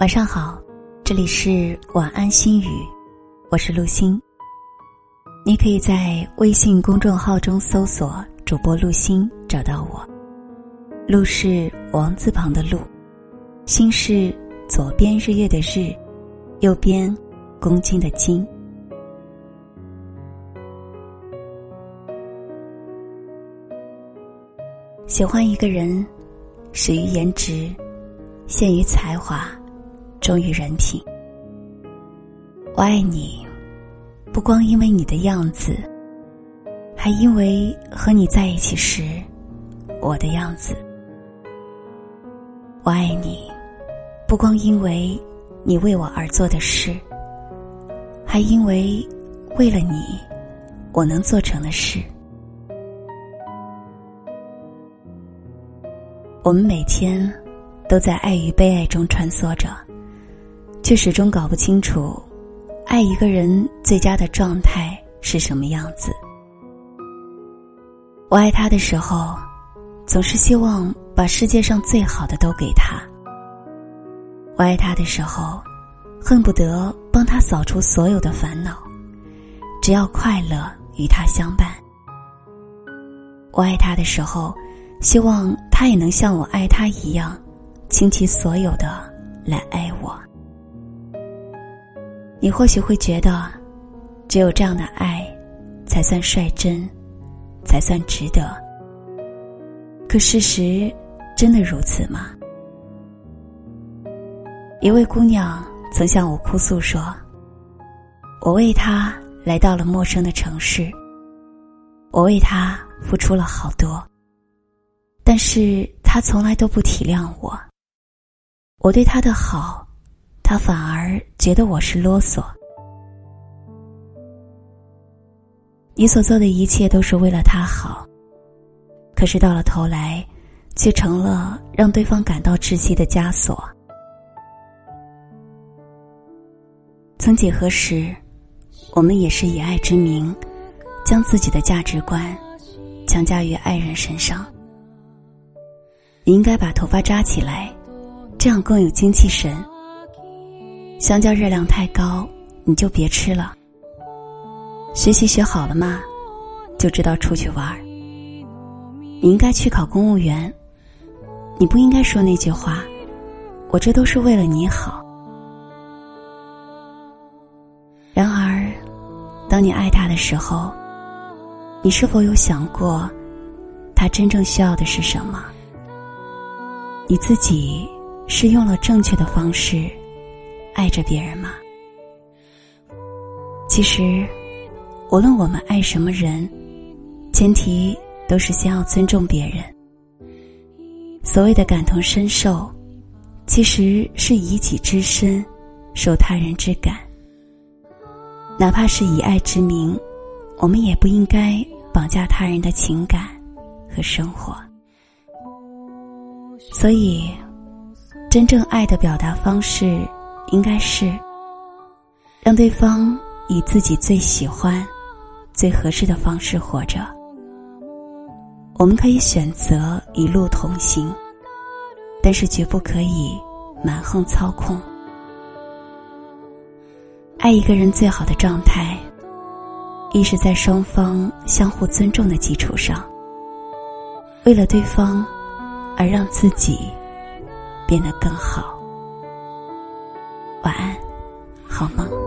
晚上好，这里是晚安心语，我是陆心。你可以在微信公众号中搜索主播陆心，找到我。陆是王字旁的陆，心是左边日月的日，右边公斤的斤。喜欢一个人，始于颜值，陷于才华。忠于人品，我爱你，不光因为你的样子，还因为和你在一起时，我的样子。我爱你，不光因为你为我而做的事，还因为为了你，我能做成的事。我们每天都在爱与被爱中穿梭着。却始终搞不清楚，爱一个人最佳的状态是什么样子。我爱他的时候，总是希望把世界上最好的都给他。我爱他的时候，恨不得帮他扫除所有的烦恼，只要快乐与他相伴。我爱他的时候，希望他也能像我爱他一样，倾其所有的来爱。你或许会觉得，只有这样的爱，才算率真，才算值得。可事实真的如此吗？一位姑娘曾向我哭诉说：“我为他来到了陌生的城市，我为他付出了好多，但是他从来都不体谅我。我对他的好。”他反而觉得我是啰嗦。你所做的一切都是为了他好，可是到了头来，却成了让对方感到窒息的枷锁。曾几何时，我们也是以爱之名，将自己的价值观强加于爱人身上。你应该把头发扎起来，这样更有精气神。香蕉热量太高，你就别吃了。学习学好了吗？就知道出去玩儿你应该去考公务员。你不应该说那句话，我这都是为了你好。然而，当你爱他的时候，你是否有想过，他真正需要的是什么？你自己是用了正确的方式。爱着别人吗？其实，无论我们爱什么人，前提都是先要尊重别人。所谓的感同身受，其实是以己之身受他人之感。哪怕是以爱之名，我们也不应该绑架他人的情感和生活。所以，真正爱的表达方式。应该是让对方以自己最喜欢、最合适的方式活着。我们可以选择一路同行，但是绝不可以蛮横操控。爱一个人最好的状态，一是在双方相互尊重的基础上，为了对方而让自己变得更好。好吗。